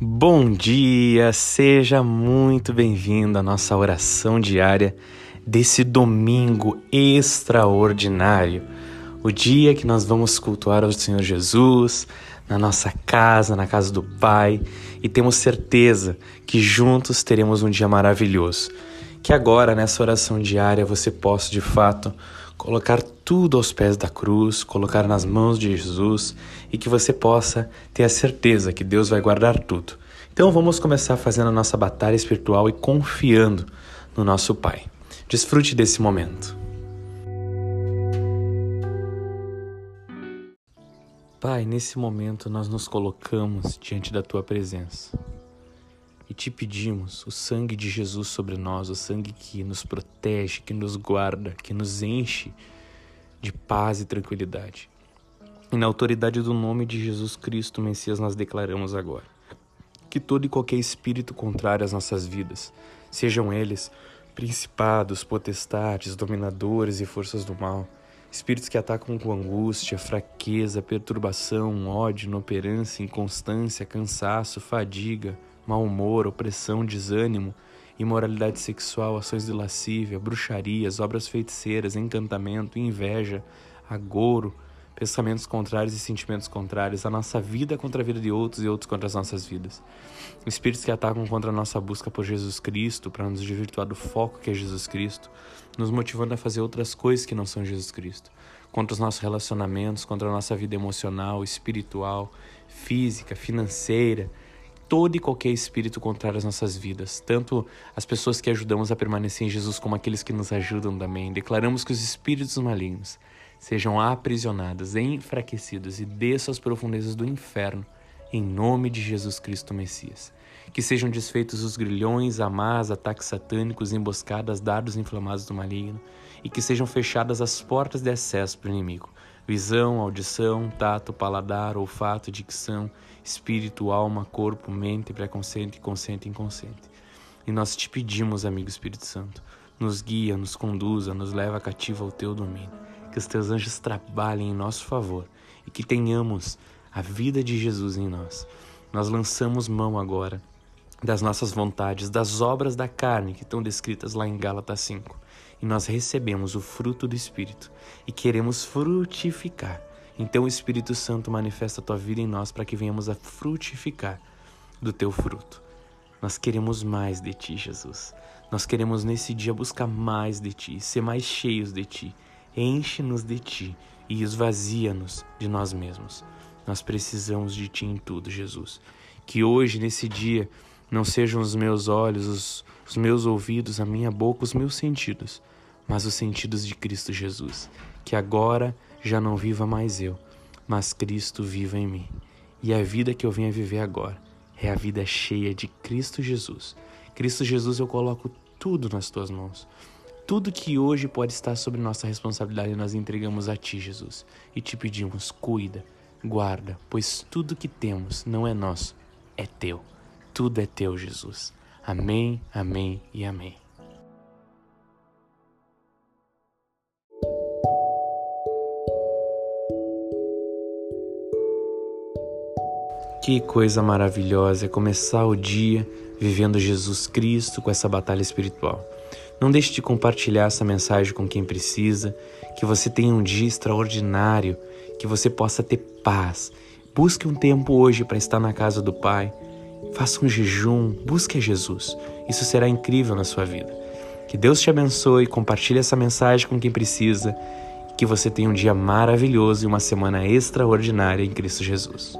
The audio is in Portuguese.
Bom dia, seja muito bem-vindo à nossa oração diária desse domingo extraordinário. O dia que nós vamos cultuar ao Senhor Jesus na nossa casa, na casa do Pai, e temos certeza que juntos teremos um dia maravilhoso. Que agora, nessa oração diária, você possa de fato colocar tudo aos pés da cruz, colocar nas mãos de Jesus e que você possa ter a certeza que Deus vai guardar tudo. Então vamos começar fazendo a nossa batalha espiritual e confiando no nosso Pai. Desfrute desse momento. Pai, nesse momento nós nos colocamos diante da tua presença e te pedimos o sangue de Jesus sobre nós, o sangue que nos protege, que nos guarda, que nos enche de paz e tranquilidade. E na autoridade do nome de Jesus Cristo, Messias, nós declaramos agora que todo e qualquer espírito contrário às nossas vidas, sejam eles principados, potestades, dominadores e forças do mal, espíritos que atacam com angústia, fraqueza, perturbação, ódio, inoperância, inconstância, cansaço, fadiga, mau humor, opressão, desânimo, imoralidade sexual, ações de lascívia, bruxarias, obras feiticeiras, encantamento, inveja, agouro, pensamentos contrários e sentimentos contrários, a nossa vida contra a vida de outros e outros contra as nossas vidas. Espíritos que atacam contra a nossa busca por Jesus Cristo, para nos desvirtuar do foco que é Jesus Cristo, nos motivando a fazer outras coisas que não são Jesus Cristo. Contra os nossos relacionamentos, contra a nossa vida emocional, espiritual, física, financeira, todo e qualquer espírito contrário às nossas vidas, tanto as pessoas que ajudamos a permanecer em Jesus como aqueles que nos ajudam também. Declaramos que os espíritos malignos sejam aprisionados, enfraquecidos e desçam às profundezas do inferno, em nome de Jesus Cristo Messias. Que sejam desfeitos os grilhões, amás, ataques satânicos, emboscadas, dardos inflamados do maligno, e que sejam fechadas as portas de acesso para o inimigo. Visão, audição, tato, paladar, olfato, dicção, espírito, alma, corpo, mente, pré-consciente, consciente e inconsciente. E nós te pedimos, amigo Espírito Santo, nos guia, nos conduza, nos leva cativo ao teu domínio que os teus anjos trabalhem em nosso favor e que tenhamos a vida de Jesus em nós. Nós lançamos mão agora das nossas vontades, das obras da carne que estão descritas lá em Gálatas 5. E nós recebemos o fruto do Espírito e queremos frutificar. Então o Espírito Santo manifesta a tua vida em nós para que venhamos a frutificar do teu fruto. Nós queremos mais de ti, Jesus. Nós queremos nesse dia buscar mais de ti, ser mais cheios de ti Enche-nos de ti e esvazia-nos de nós mesmos. Nós precisamos de ti em tudo, Jesus. Que hoje, nesse dia, não sejam os meus olhos, os, os meus ouvidos, a minha boca, os meus sentidos, mas os sentidos de Cristo Jesus. Que agora já não viva mais eu, mas Cristo viva em mim. E a vida que eu venho a viver agora é a vida cheia de Cristo Jesus. Cristo Jesus, eu coloco tudo nas tuas mãos. Tudo que hoje pode estar sob nossa responsabilidade nós entregamos a Ti, Jesus, e te pedimos, cuida, guarda, pois tudo que temos não é nosso, é Teu. Tudo é Teu, Jesus. Amém, amém e amém. Que coisa maravilhosa é começar o dia vivendo Jesus Cristo com essa batalha espiritual. Não deixe de compartilhar essa mensagem com quem precisa. Que você tenha um dia extraordinário, que você possa ter paz. Busque um tempo hoje para estar na casa do Pai. Faça um jejum, busque a Jesus. Isso será incrível na sua vida. Que Deus te abençoe, compartilhe essa mensagem com quem precisa. Que você tenha um dia maravilhoso e uma semana extraordinária em Cristo Jesus.